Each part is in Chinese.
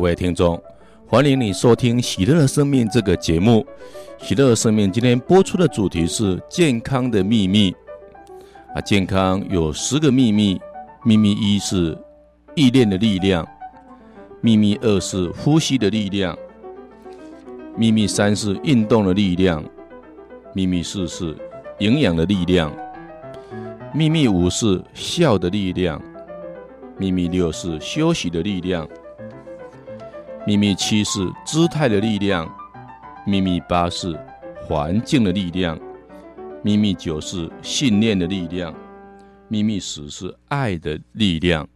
各位听众，欢迎你收听《喜乐生命》这个节目。喜乐生命今天播出的主题是健康的秘密。啊，健康有十个秘密。秘密一是意念的力量，秘密二是呼吸的力量，秘密三是运动的力量，秘密四是营养的力量，秘密五是笑的力量，秘密六是休息的力量。秘密七是姿态的力量，秘密八是环境的力量，秘密九是信念的力量，秘密十是爱的力量。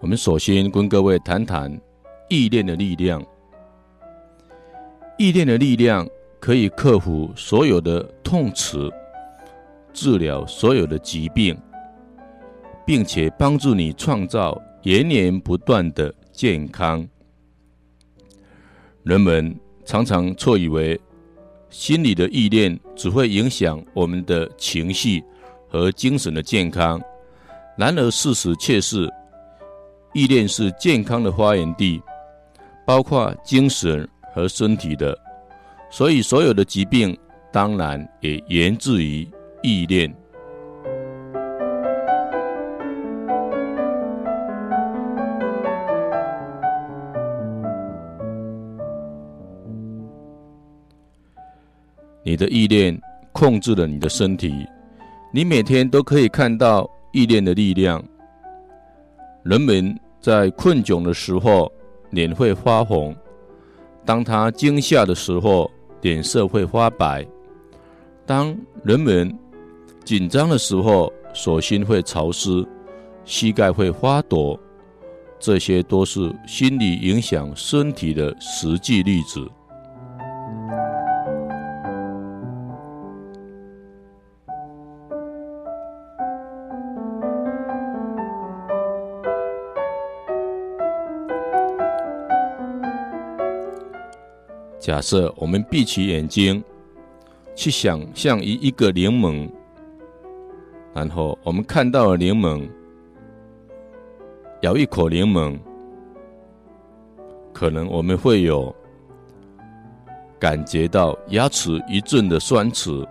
我们首先跟各位谈谈意念的力量。意念的力量可以克服所有的痛楚，治疗所有的疾病，并且帮助你创造源源不断的健康。人们常常错以为心理的意念只会影响我们的情绪和精神的健康，然而事实却是，意念是健康的发源地，包括精神。和身体的，所以所有的疾病当然也源自于意念。你的意念控制了你的身体，你每天都可以看到意念的力量。人们在困窘的时候，脸会发红。当他惊吓的时候，脸色会发白；当人们紧张的时候，手心会潮湿，膝盖会发抖。这些都是心理影响身体的实际例子。假设我们闭起眼睛，去想象一一个柠檬，然后我们看到了柠檬，咬一口柠檬，可能我们会有感觉到牙齿一阵的酸齿，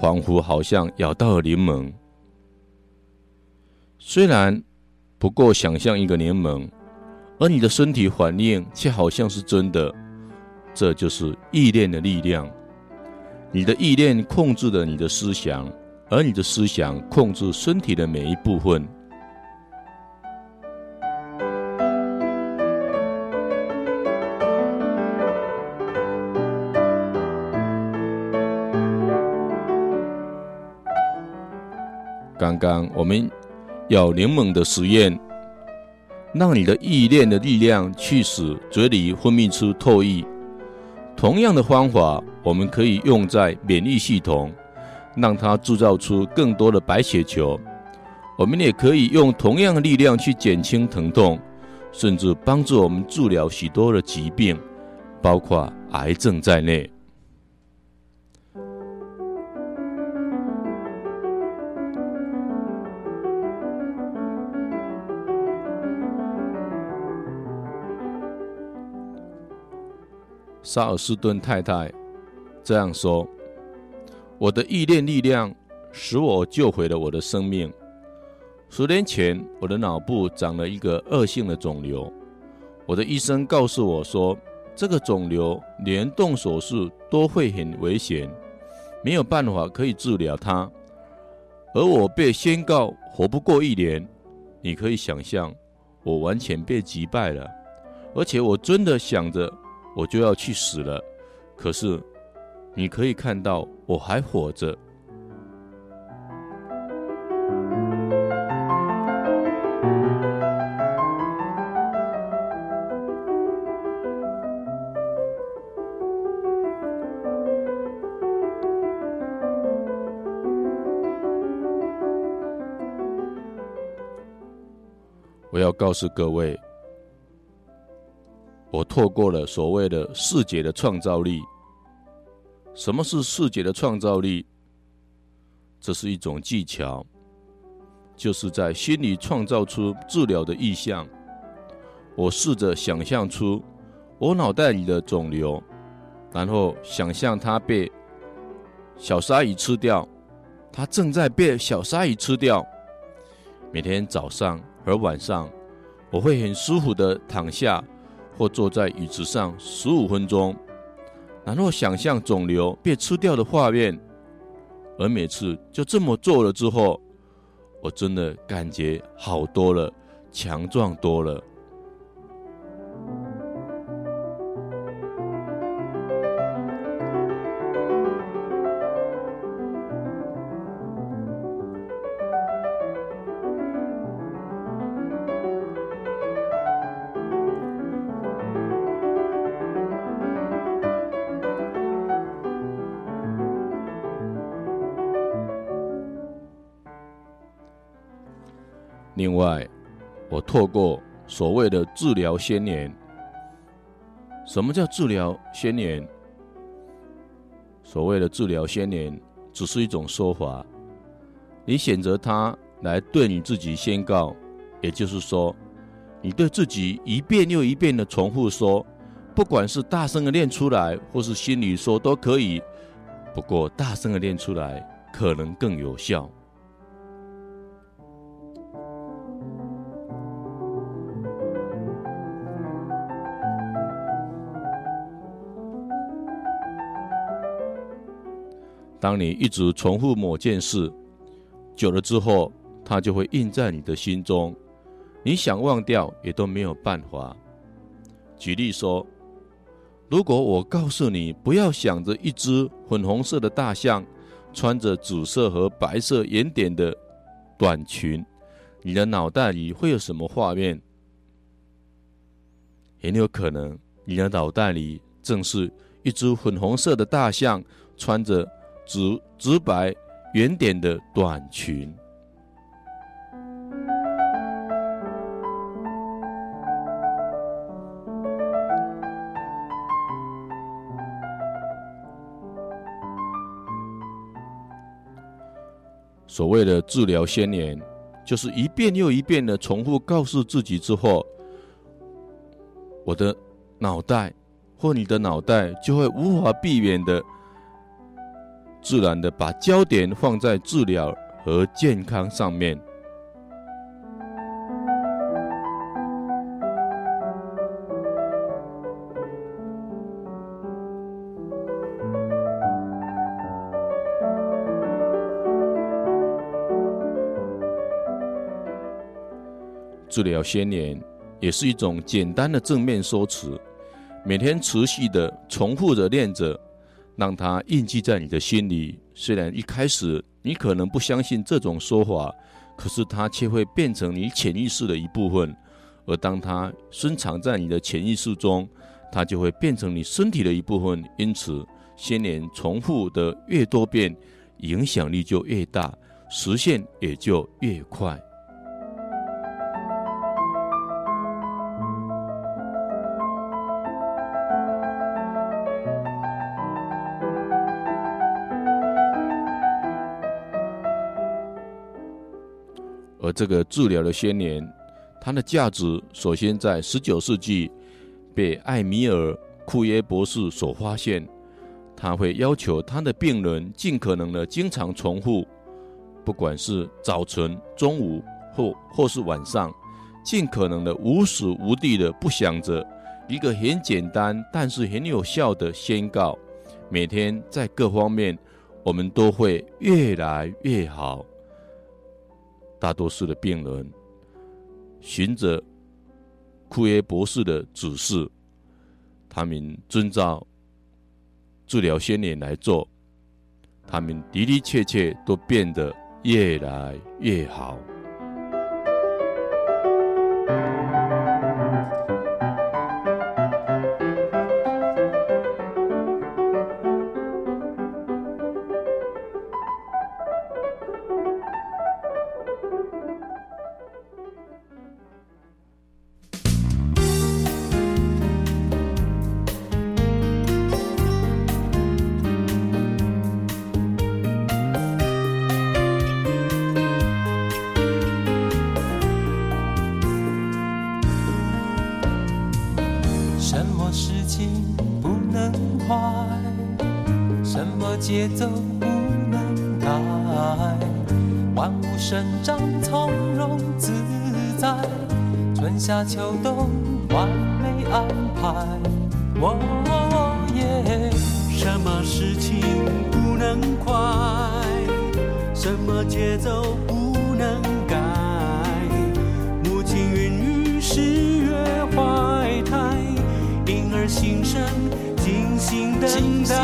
仿佛好像咬到了柠檬。虽然不过想象一个柠檬，而你的身体反应却好像是真的。这就是意念的力量。你的意念控制了你的思想，而你的思想控制身体的每一部分。刚刚我们要柠檬的实验，让你的意念的力量去使嘴里分泌出唾液。同样的方法，我们可以用在免疫系统，让它制造出更多的白血球。我们也可以用同样的力量去减轻疼痛，甚至帮助我们治疗许多的疾病，包括癌症在内。萨尔斯顿太太这样说：“我的意念力量使我救回了我的生命。十年前，我的脑部长了一个恶性的肿瘤，我的医生告诉我说，这个肿瘤连动手术都会很危险，没有办法可以治疗它。而我被宣告活不过一年，你可以想象，我完全被击败了，而且我真的想着。”我就要去死了，可是你可以看到我还活着。我要告诉各位。我透过了所谓的视觉的创造力。什么是视觉的创造力？这是一种技巧，就是在心里创造出治疗的意象。我试着想象出我脑袋里的肿瘤，然后想象它被小鲨鱼吃掉，它正在被小鲨鱼吃掉。每天早上和晚上，我会很舒服地躺下或坐在椅子上十五分钟，然后想象肿瘤被吃掉的画面。而每次就这么做了之后，我真的感觉好多了，强壮多了。透过所谓的治疗宣言，什么叫治疗宣言？所谓的治疗宣言只是一种说法，你选择它来对你自己宣告，也就是说，你对自己一遍又一遍的重复说，不管是大声的念出来，或是心里说都可以，不过大声的念出来可能更有效。当你一直重复某件事，久了之后，它就会印在你的心中，你想忘掉也都没有办法。举例说，如果我告诉你不要想着一只粉红色的大象穿着紫色和白色圆点的短裙，你的脑袋里会有什么画面？很有可能，你的脑袋里正是一只粉红色的大象穿着。直直白圆点的短裙，所谓的治疗宣言，就是一遍又一遍的重复告诉自己之后，我的脑袋或你的脑袋就会无法避免的。自然的把焦点放在治疗和健康上面。治疗先年也是一种简单的正面说辞，每天持续的重复着练着。让它印记在你的心里。虽然一开始你可能不相信这种说法，可是它却会变成你潜意识的一部分。而当它深藏在你的潜意识中，它就会变成你身体的一部分。因此，宣言重复的越多遍，影响力就越大，实现也就越快。这个治疗的宣言，它的价值首先在十九世纪被艾米尔·库耶博士所发现。他会要求他的病人尽可能的经常重复，不管是早晨、中午或或是晚上，尽可能的无时无地的不想着一个很简单但是很有效的宣告。每天在各方面，我们都会越来越好。大多数的病人循着库耶博士的指示，他们遵照治疗宣言来做，他们的的确确都变得越来越好。春夏秋冬完美安排。哦耶！什么事情不能快？什么节奏不能改？母亲孕育十月怀胎，婴儿新生精心等待。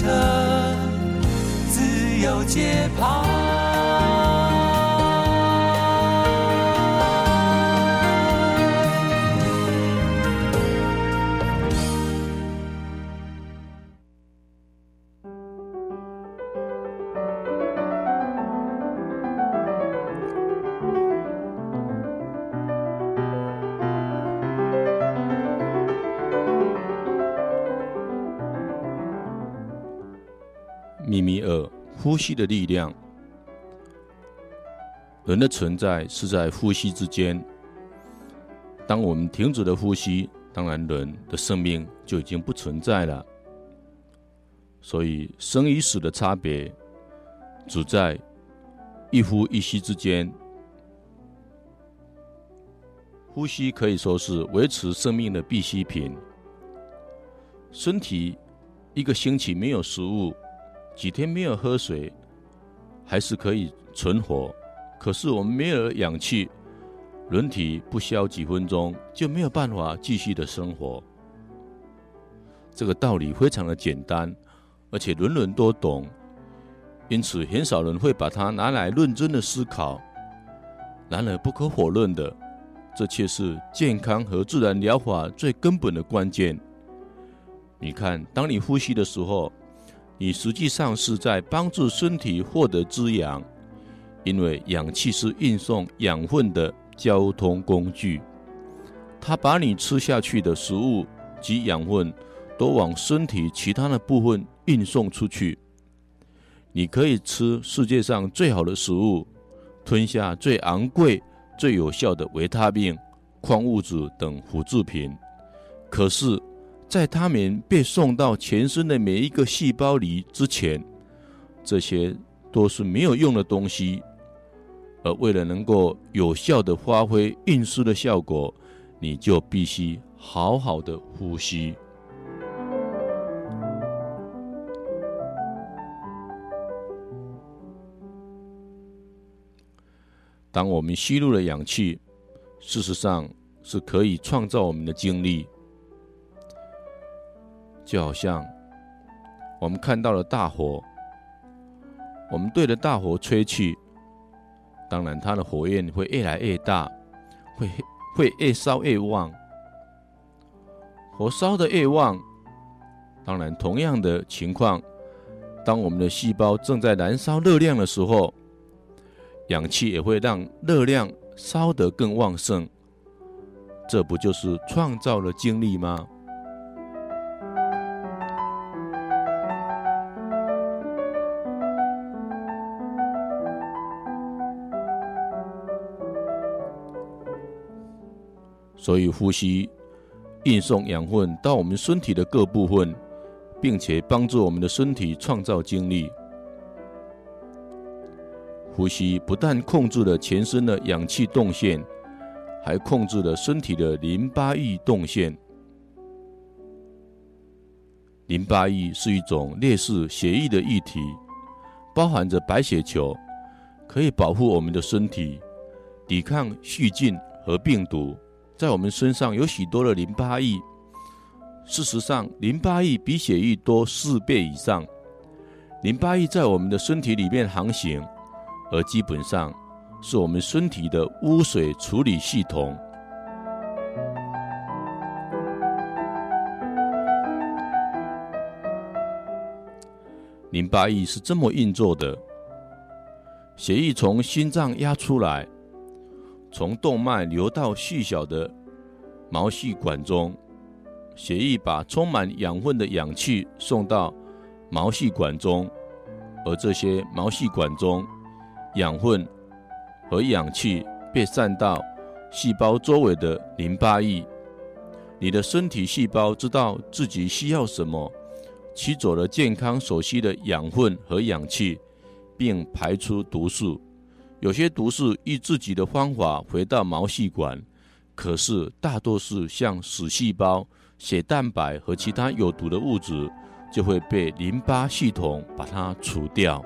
车自由街跑。呼吸的力量。人的存在是在呼吸之间。当我们停止了呼吸，当然人的生命就已经不存在了。所以，生与死的差别，只在一呼一吸之间。呼吸可以说是维持生命的必需品。身体一个星期没有食物。几天没有喝水，还是可以存活。可是我们没有氧气，人体不消几分钟就没有办法继续的生活。这个道理非常的简单，而且人人都懂。因此很少人会把它拿来认真的思考。然而，不可否认的，这却是健康和自然疗法最根本的关键。你看，当你呼吸的时候，你实际上是在帮助身体获得滋养，因为氧气是运送养分的交通工具。它把你吃下去的食物及养分都往身体其他的部分运送出去。你可以吃世界上最好的食物，吞下最昂贵、最有效的维他命、矿物质等辅助品，可是，在他们被送到全身的每一个细胞里之前，这些都是没有用的东西。而为了能够有效的发挥运输的效果，你就必须好好的呼吸。当我们吸入了氧气，事实上是可以创造我们的精力。就好像我们看到了大火，我们对着大火吹气，当然它的火焰会越来越大，会会越烧越旺。火烧的越旺，当然同样的情况，当我们的细胞正在燃烧热量的时候，氧气也会让热量烧得更旺盛。这不就是创造了精力吗？所以，呼吸运送养分到我们身体的各部分，并且帮助我们的身体创造精力。呼吸不但控制了全身的氧气动线，还控制了身体的淋巴液动线。淋巴液是一种类似血液的液体，包含着白血球，可以保护我们的身体，抵抗细菌和病毒。在我们身上有许多的淋巴液，事实上，淋巴液比血液多四倍以上。淋巴液在我们的身体里面航行，而基本上是我们身体的污水处理系统。淋巴液是这么运作的：血液从心脏压出来。从动脉流到细小的毛细管中，血液把充满养分的氧气送到毛细管中，而这些毛细管中养分和氧气被散到细胞周围的淋巴液。你的身体细胞知道自己需要什么，取走了健康所需的养分和氧气，并排出毒素。有些毒是以自己的方法回到毛细管，可是大多数像死细胞、血蛋白和其他有毒的物质，就会被淋巴系统把它除掉。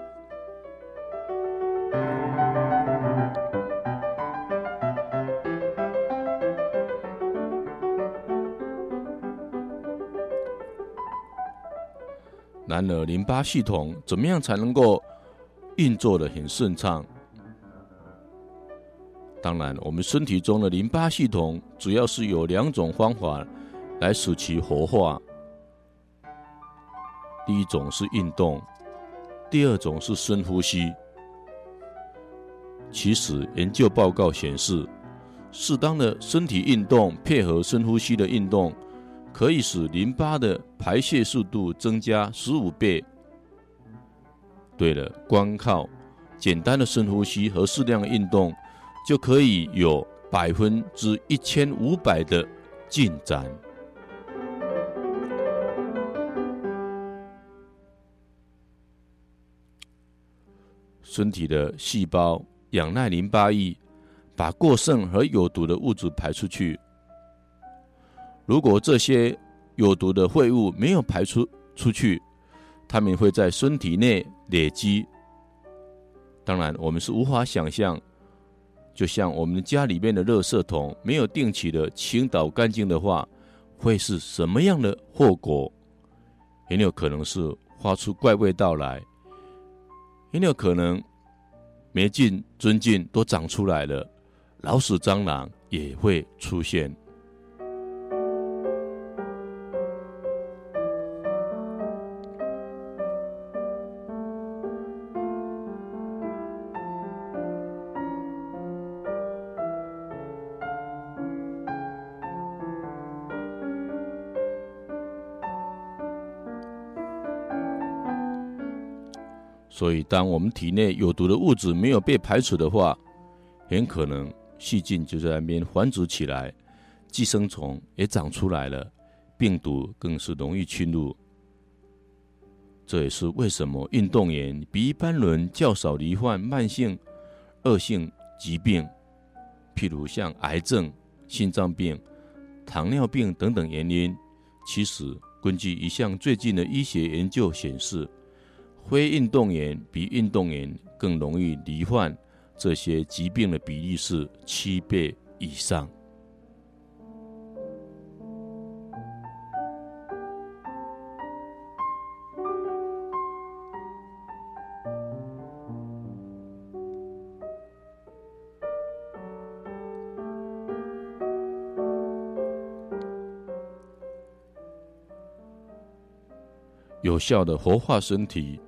然而，淋巴系统怎么样才能够运作的很顺畅？当然，我们身体中的淋巴系统主要是有两种方法来使其活化。第一种是运动，第二种是深呼吸。其实，研究报告显示，适当的身体运动配合深呼吸的运动，可以使淋巴的排泄速度增加十五倍。对了，光靠简单的深呼吸和适量的运动，就可以有百分之一千五百的进展。身体的细胞仰赖淋巴液，把过剩和有毒的物质排出去。如果这些有毒的废物没有排出出去，它们会在身体内累积。当然，我们是无法想象。就像我们家里面的垃圾桶没有定期的清倒干净的话，会是什么样的后果？很有可能是发出怪味道来，很有可能霉菌、真菌都长出来了，老鼠、蟑螂也会出现。所以，当我们体内有毒的物质没有被排除的话，很可能细菌就在那边繁殖起来，寄生虫也长出来了，病毒更是容易侵入。这也是为什么运动员比一般人较少罹患慢性、恶性疾病，譬如像癌症、心脏病、糖尿病等等原因。其实，根据一项最近的医学研究显示，非运动员比运动员更容易罹患这些疾病的比例是七倍以上。有效的活化身体。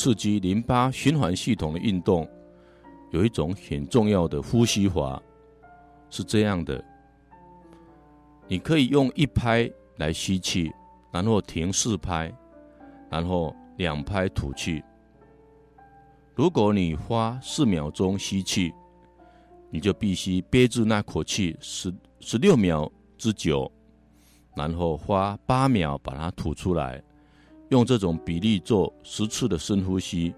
刺激淋巴循环系统的运动，有一种很重要的呼吸法，是这样的：你可以用一拍来吸气，然后停四拍，然后两拍吐气。如果你花四秒钟吸气，你就必须憋住那口气十十六秒之久，然后花八秒把它吐出来。用这种比例做十次的深呼吸，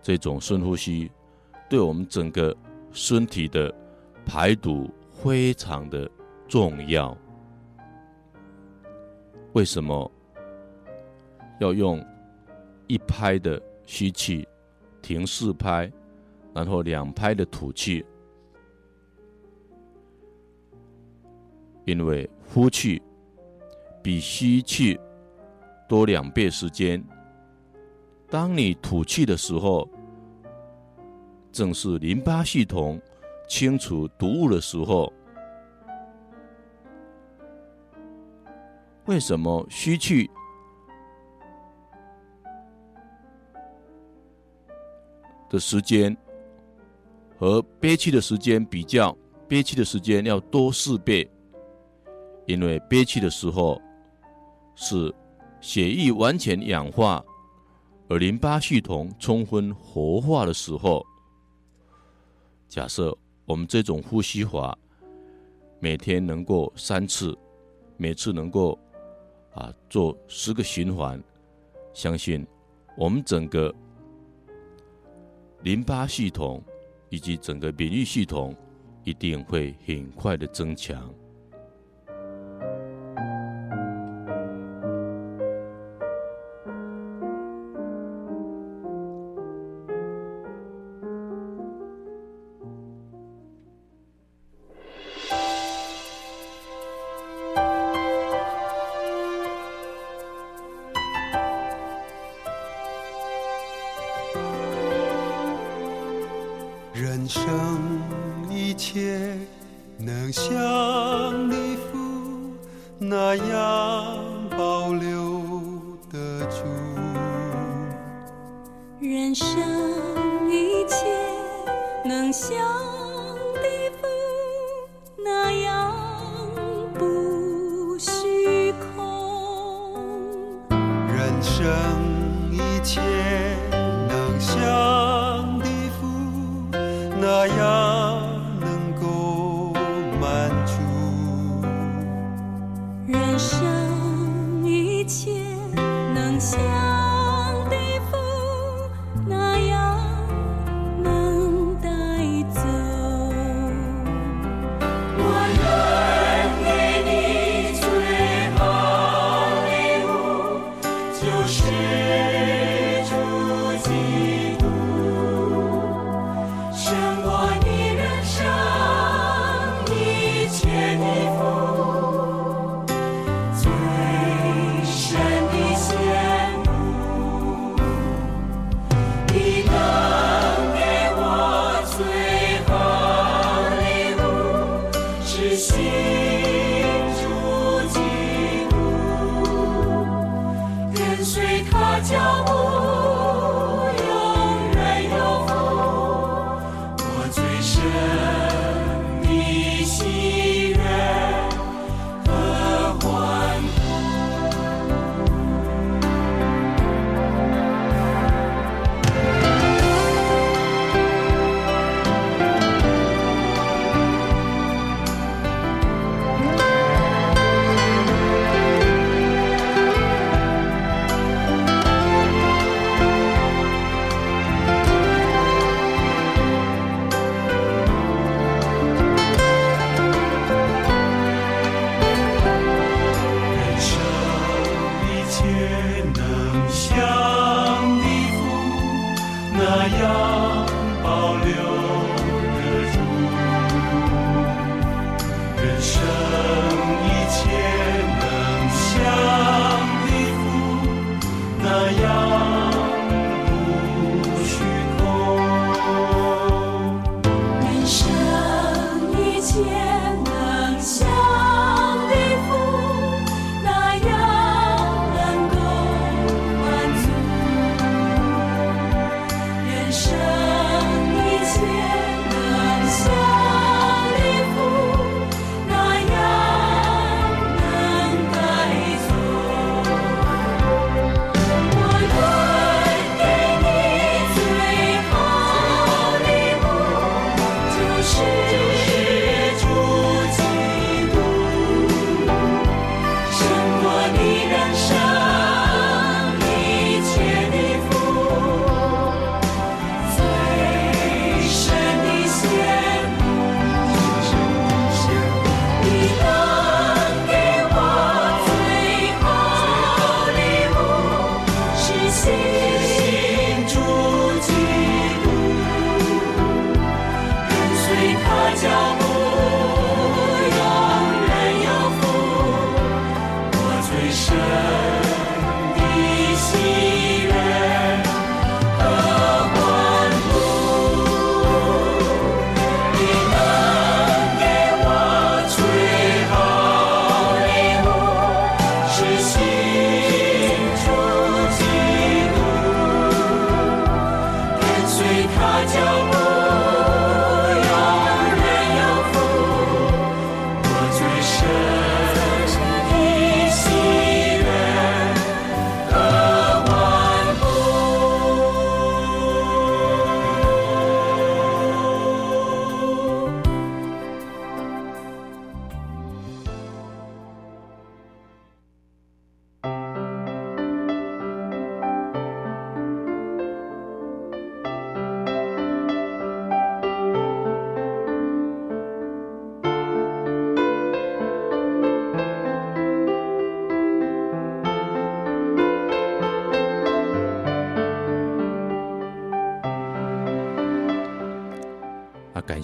这种深呼吸对我们整个身体的排毒非常的重要。为什么要用一拍的吸气，停四拍，然后两拍的吐气？因为呼气。比吸气多两倍时间。当你吐气的时候，正是淋巴系统清除毒物的时候。为什么吸气的时间和憋气的时间比较，憋气的时间要多四倍？因为憋气的时候。是血液完全氧化，而淋巴系统充分活化的时候。假设我们这种呼吸法每天能够三次，每次能够啊做十个循环，相信我们整个淋巴系统以及整个免疫系统一定会很快的增强。像地府那样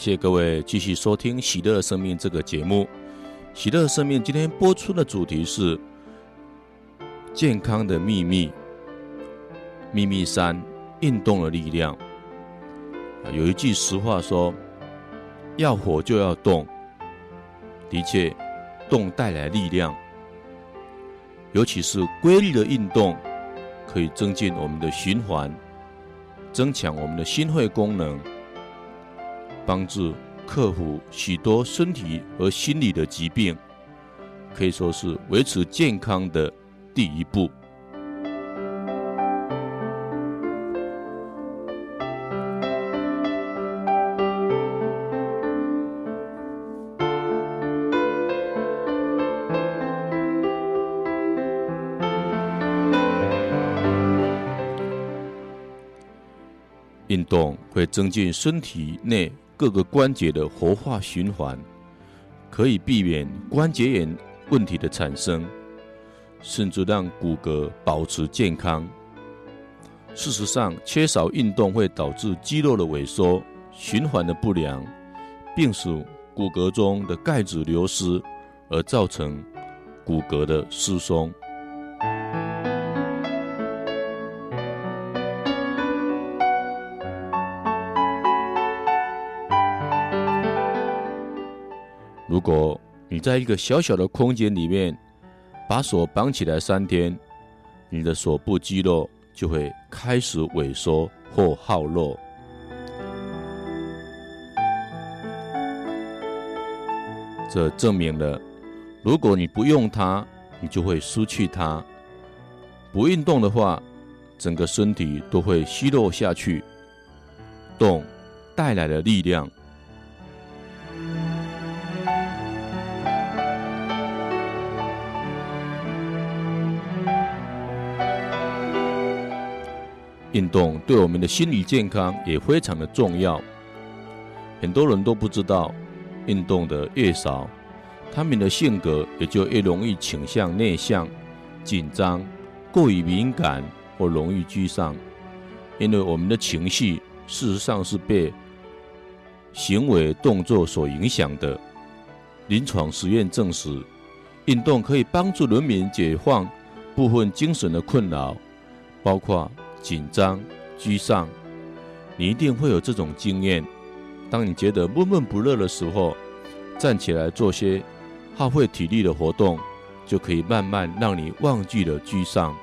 谢各位继续收听《喜乐生命》这个节目。《喜乐生命》今天播出的主题是健康的秘密。秘密三：运动的力量。有一句实话说：“要活就要动。”的确，动带来力量，尤其是规律的运动，可以增进我们的循环，增强我们的心肺功能。帮助克服许多身体和心理的疾病，可以说是维持健康的第一步。运动会增进身体内。各个关节的活化循环，可以避免关节炎问题的产生，甚至让骨骼保持健康。事实上，缺少运动会导致肌肉的萎缩、循环的不良，并使骨骼中的钙质流失，而造成骨骼的疏松。如果你在一个小小的空间里面，把手绑起来三天，你的手部肌肉就会开始萎缩或耗弱。这证明了，如果你不用它，你就会失去它。不运动的话，整个身体都会虚弱下去。动带来的力量。运动对我们的心理健康也非常的重要。很多人都不知道，运动的越少，他们的性格也就越容易倾向内向、紧张、过于敏感或容易沮丧。因为我们的情绪事实上是被行为动作所影响的。临床实验证实，运动可以帮助人民解放部分精神的困扰，包括。紧张、沮丧，你一定会有这种经验。当你觉得闷闷不乐的时候，站起来做些耗费体力的活动，就可以慢慢让你忘记了沮丧。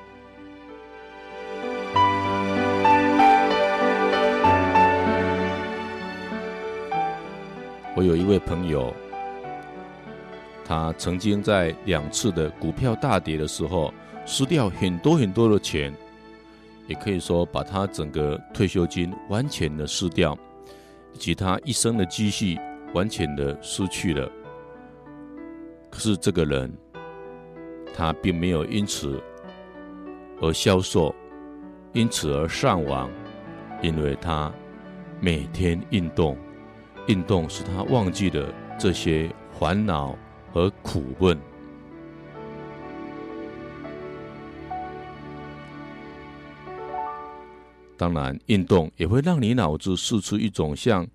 我有一位朋友，他曾经在两次的股票大跌的时候，失掉很多很多的钱。也可以说，把他整个退休金完全的失掉，以及他一生的积蓄完全的失去了。可是这个人，他并没有因此而消瘦，因此而丧亡，因为他每天运动，运动使他忘记了这些烦恼和苦闷。当然，运动也会让你脑子释出一种像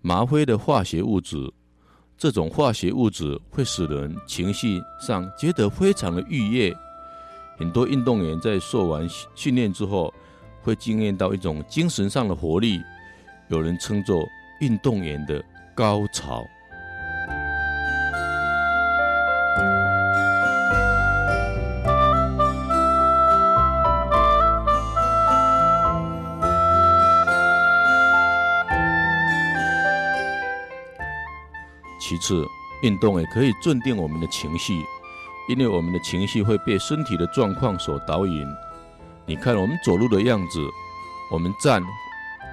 吗啡的化学物质，这种化学物质会使人情绪上觉得非常的愉悦。很多运动员在受完训练之后，会经验到一种精神上的活力，有人称作运动员的高潮。其次，运动也可以镇定我们的情绪，因为我们的情绪会被身体的状况所导引。你看，我们走路的样子，我们站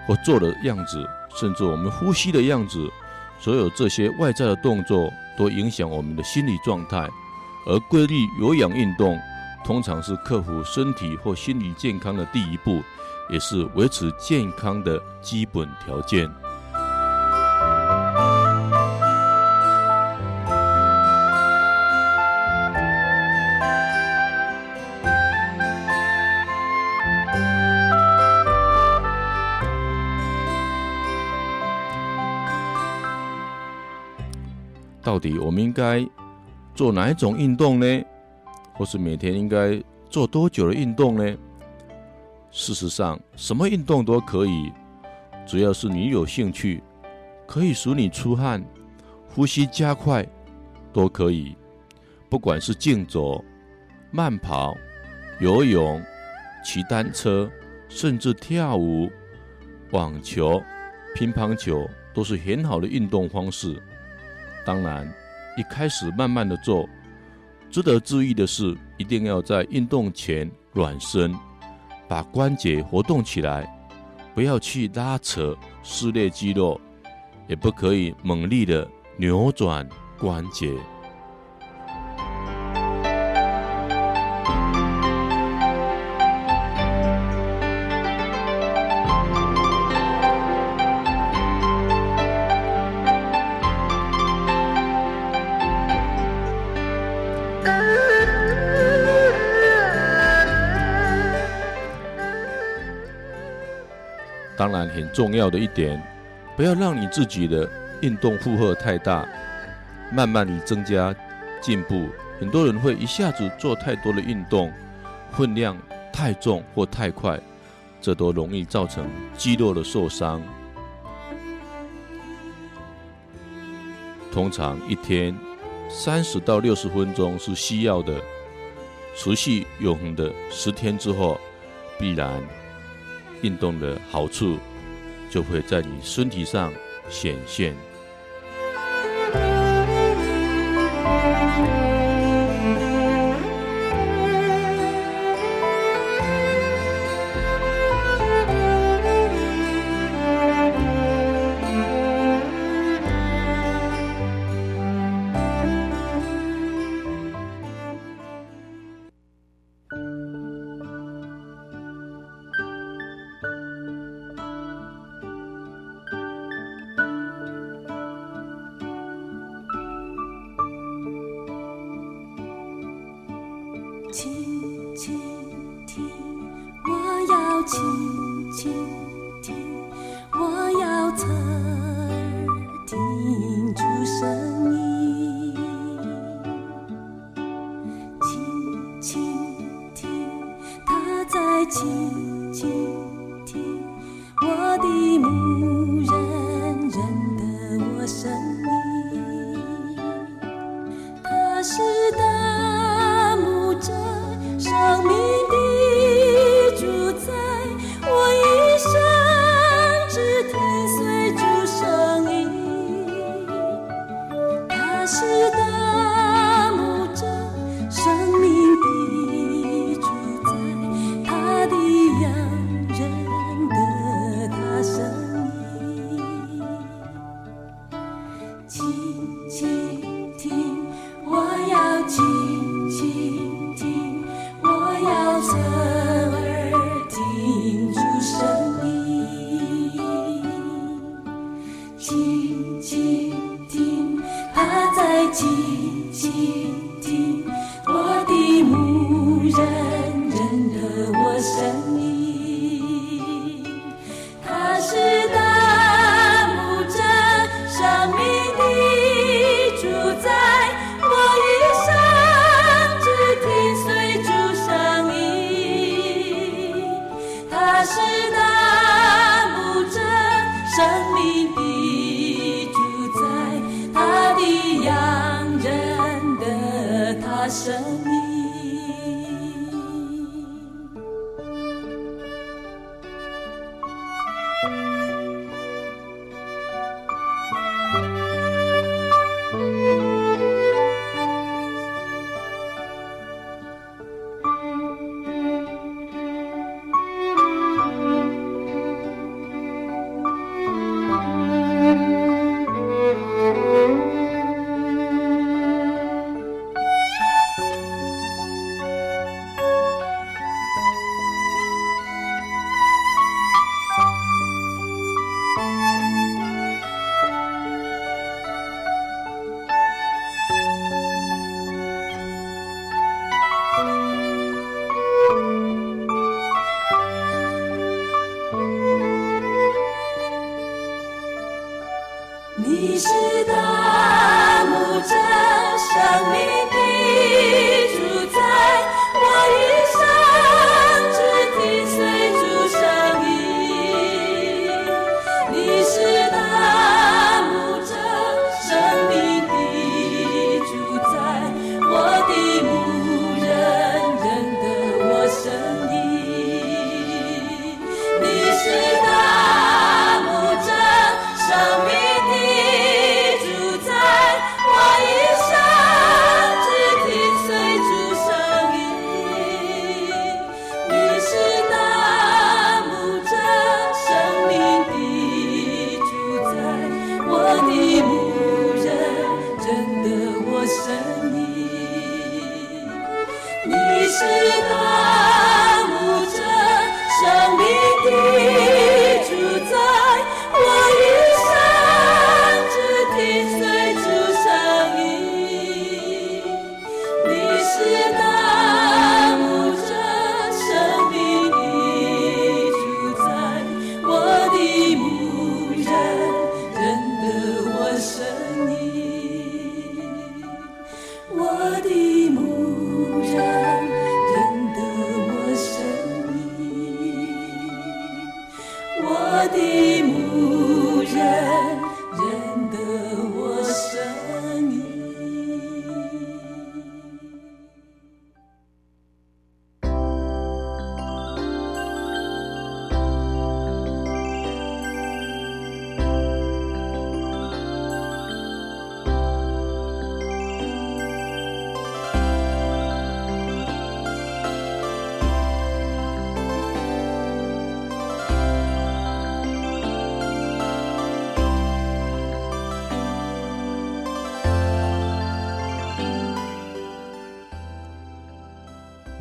或坐的样子，甚至我们呼吸的样子，所有这些外在的动作都影响我们的心理状态。而规律有氧运动，通常是克服身体或心理健康的第一步，也是维持健康的基本条件。底我们应该做哪一种运动呢？或是每天应该做多久的运动呢？事实上，什么运动都可以，只要是你有兴趣，可以使你出汗、呼吸加快，都可以。不管是竞走、慢跑、游泳、骑单车，甚至跳舞、网球、乒乓球，都是很好的运动方式。当然，一开始慢慢的做。值得注意的是，一定要在运动前暖身，把关节活动起来，不要去拉扯撕裂肌肉，也不可以猛力的扭转关节。很重要的一点，不要让你自己的运动负荷太大，慢慢的增加进步。很多人会一下子做太多的运动，分量太重或太快，这都容易造成肌肉的受伤。通常一天三十到六十分钟是需要的，持续永恒的十天之后，必然。运动的好处就会在你身体上显现。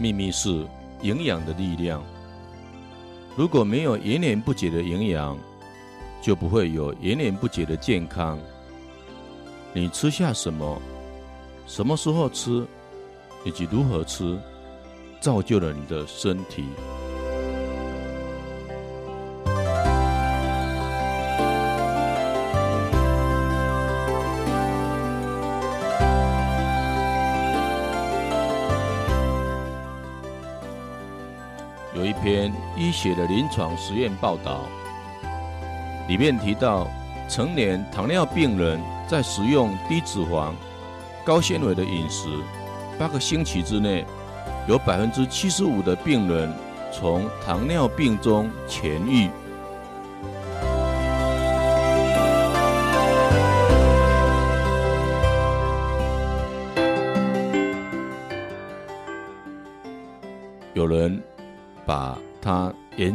秘密是营养的力量。如果没有延年不绝的营养，就不会有延年不绝的健康。你吃下什么，什么时候吃，以及如何吃，造就了你的身体。医学的临床实验报道里面提到，成年糖尿病人在食用低脂肪、高纤维的饮食，八个星期之内，有百分之七十五的病人从糖尿病中痊愈。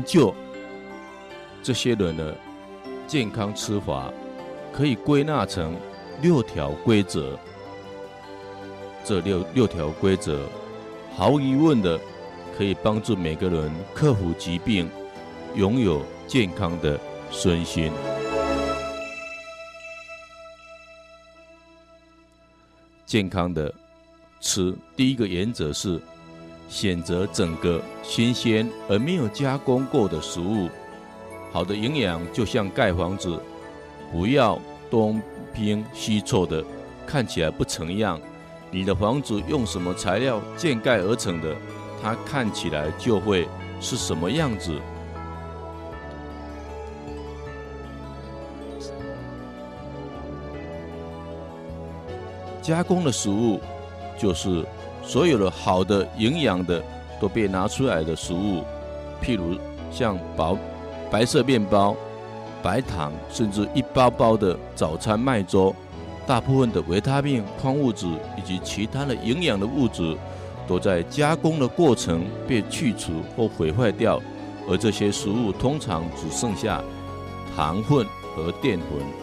就这些人的健康吃法，可以归纳成六条规则。这六六条规则，毫无疑问的可以帮助每个人克服疾病，拥有健康的身心。健康的吃，第一个原则是。选择整个新鲜而没有加工过的食物，好的营养就像盖房子，不要东拼西凑的，看起来不成样。你的房子用什么材料建盖而成的，它看起来就会是什么样子。加工的食物就是所有的好的营养的都被拿出来的食物，譬如像薄白色面包、白糖，甚至一包包的早餐麦粥，大部分的维他命、矿物质以及其他的营养的物质，都在加工的过程被去除或毁坏掉，而这些食物通常只剩下糖分和淀粉。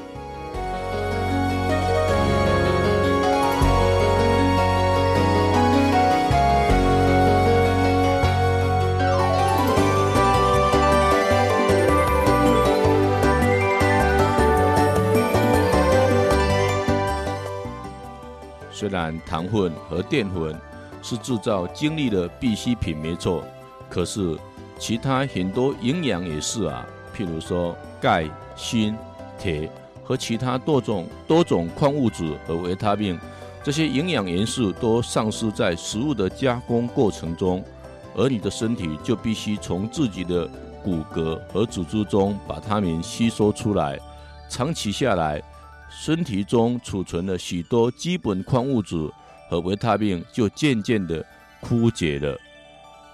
然糖分和淀粉是制造精力的必需品，没错，可是其他很多营养也是啊，譬如说钙、锌、铁和其他多种多种矿物质和维他命，这些营养元素都丧失在食物的加工过程中，而你的身体就必须从自己的骨骼和组织中把它们吸收出来，长期下来。身体中储存了许多基本矿物质和维他命，就渐渐的枯竭了。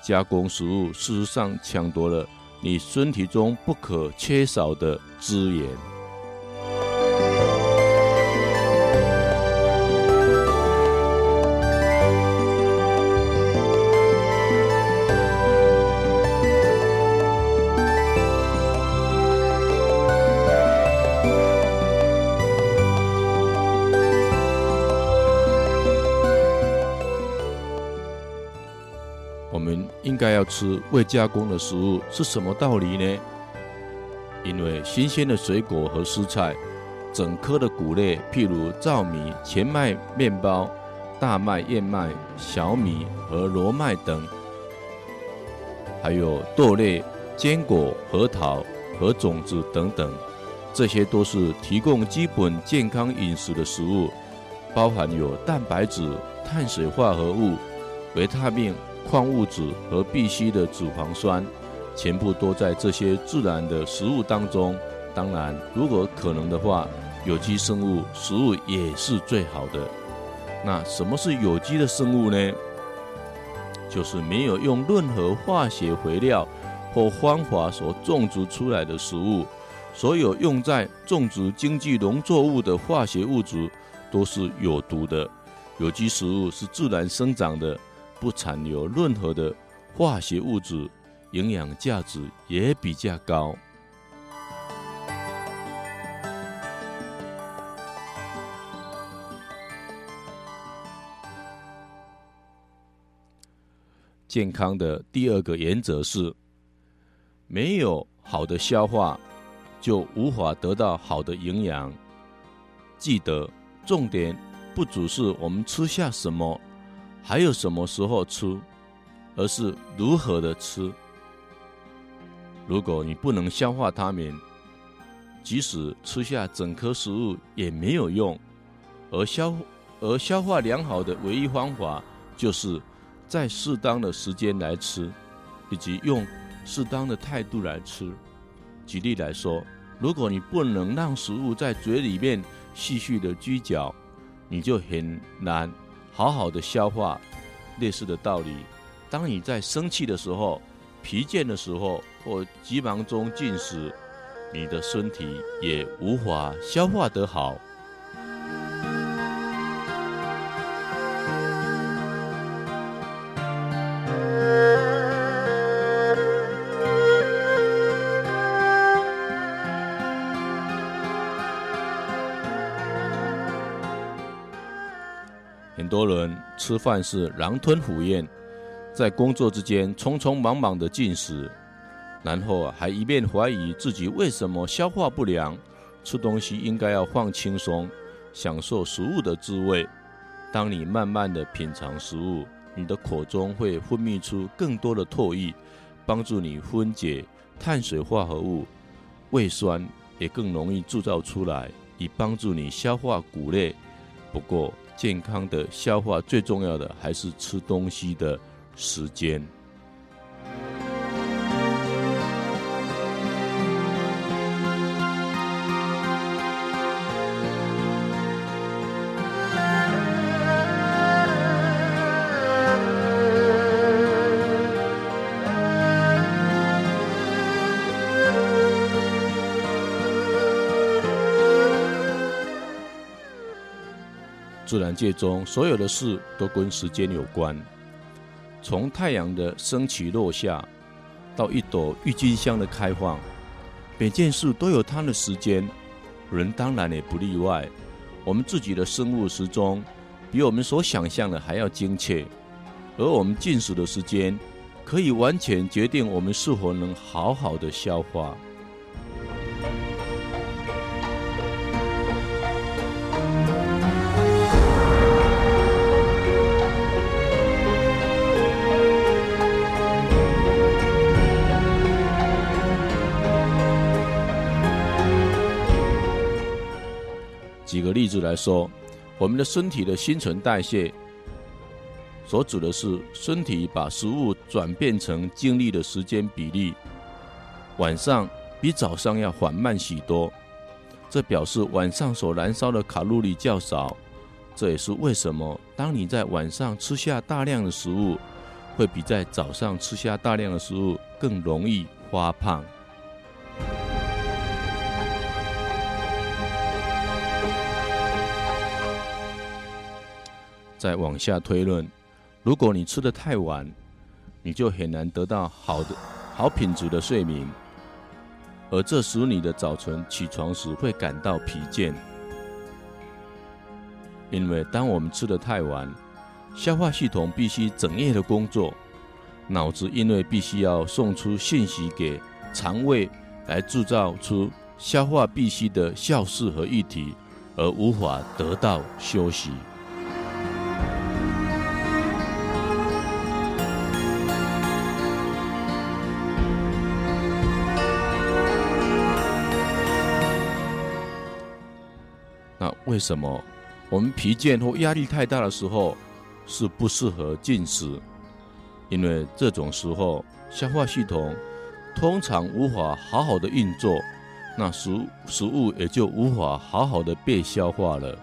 加工食物事实上抢夺了你身体中不可缺少的资源。吃未加工的食物是什么道理呢？因为新鲜的水果和蔬菜，整颗的谷类，譬如糙米、全麦面包、大麦、燕麦、小米和罗麦等，还有豆类、坚果、核桃和种子等等，这些都是提供基本健康饮食的食物，包含有蛋白质、碳水化合物、维他命。矿物质和必需的脂肪酸，全部都在这些自然的食物当中。当然，如果可能的话，有机生物食物也是最好的。那什么是有机的生物呢？就是没有用任何化学肥料或方法所种植出来的食物。所有用在种植经济农作物的化学物质都是有毒的。有机食物是自然生长的。不残留任何的化学物质，营养价值也比较高。健康的第二个原则是：没有好的消化，就无法得到好的营养。记得，重点不只是我们吃下什么。还有什么时候吃，而是如何的吃。如果你不能消化它们，即使吃下整颗食物也没有用。而消而消化良好的唯一方法，就是在适当的时间来吃，以及用适当的态度来吃。举例来说，如果你不能让食物在嘴里面细细的咀嚼，你就很难。好好的消化，类似的道理。当你在生气的时候、疲倦的时候或急忙中进食，你的身体也无法消化得好。很多人吃饭是狼吞虎咽，在工作之间匆匆忙忙的进食，然后还一面怀疑自己为什么消化不良。吃东西应该要放轻松，享受食物的滋味。当你慢慢的品尝食物，你的口中会分泌出更多的唾液，帮助你分解碳水化合物，胃酸也更容易制造出来，以帮助你消化谷类。不过，健康的消化最重要的还是吃东西的时间。界中所有的事都跟时间有关，从太阳的升起落下，到一朵郁金香的开放，每件事都有它的时间，人当然也不例外。我们自己的生物时钟比我们所想象的还要精确，而我们进食的时间可以完全决定我们是否能好好的消化。说，我们的身体的新陈代谢，所指的是身体把食物转变成精力的时间比例，晚上比早上要缓慢许多。这表示晚上所燃烧的卡路里较少。这也是为什么当你在晚上吃下大量的食物，会比在早上吃下大量的食物更容易发胖。再往下推论，如果你吃得太晚，你就很难得到好的、好品质的睡眠，而这使你的早晨起床时会感到疲倦。因为当我们吃得太晚，消化系统必须整夜的工作，脑子因为必须要送出信息给肠胃来制造出消化必须的酵素和液体，而无法得到休息。为什么我们疲倦或压力太大的时候是不适合进食？因为这种时候消化系统通常无法好好的运作，那食食物也就无法好好的被消化了。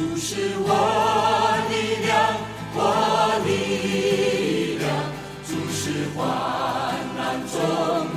主是我力量，我力量，主是患难中。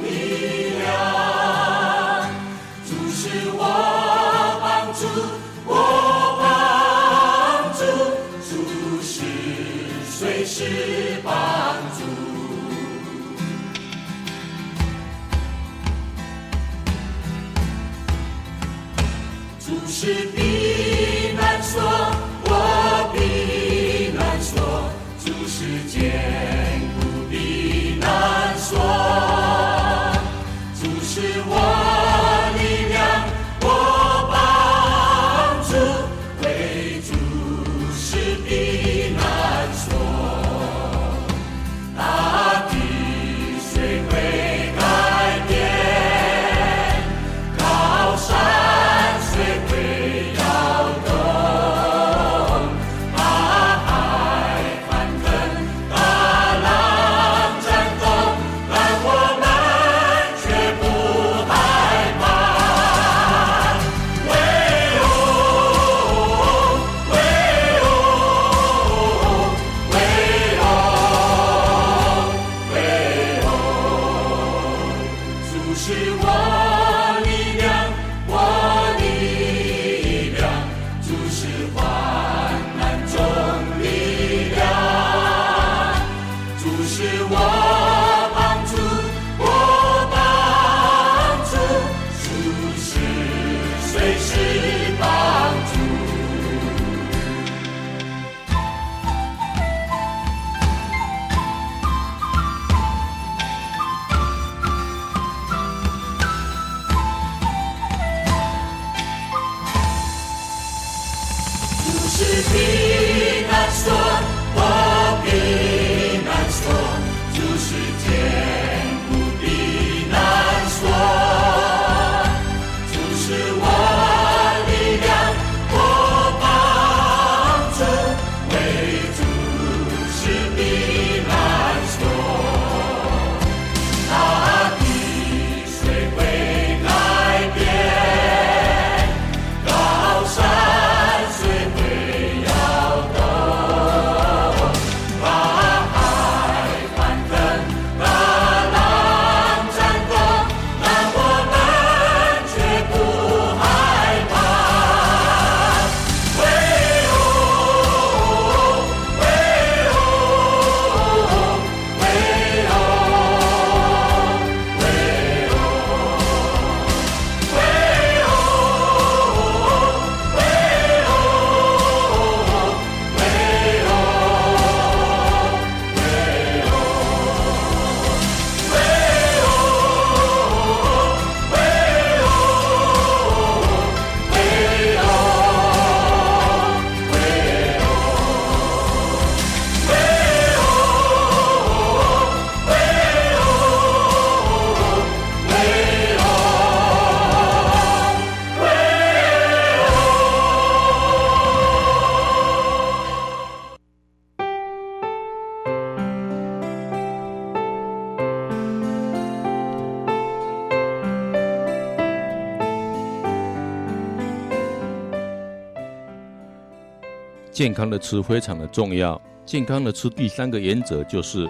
健康的吃非常的重要。健康的吃第三个原则就是，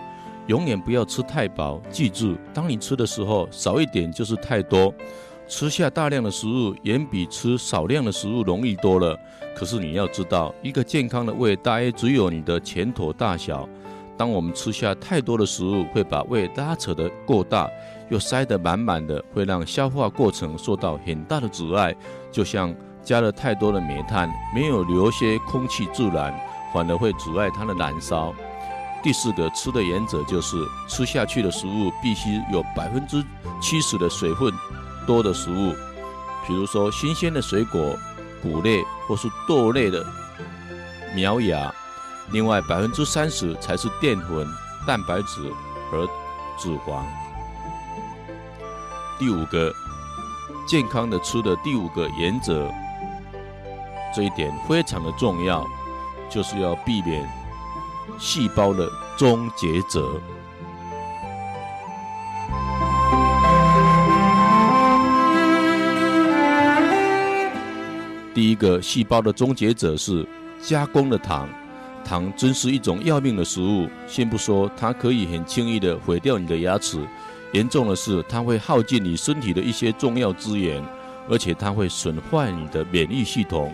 永远不要吃太饱。记住，当你吃的时候，少一点就是太多。吃下大量的食物，远比吃少量的食物容易多了。可是你要知道，一个健康的胃大约只有你的拳头大小。当我们吃下太多的食物，会把胃拉扯得过大，又塞得满满的，会让消化过程受到很大的阻碍。就像加了太多的煤炭，没有留些空气助燃，反而会阻碍它的燃烧。第四个吃的原则就是，吃下去的食物必须有百分之七十的水分。多的食物，比如说新鲜的水果、谷类或是豆类的苗芽。另外百分之三十才是淀粉、蛋白质和脂肪。第五个健康的吃的第五个原则，这一点非常的重要，就是要避免细胞的终结者。第一个细胞的终结者是加工的糖，糖真是一种要命的食物。先不说它可以很轻易地毁掉你的牙齿，严重的是它会耗尽你身体的一些重要资源，而且它会损坏你的免疫系统，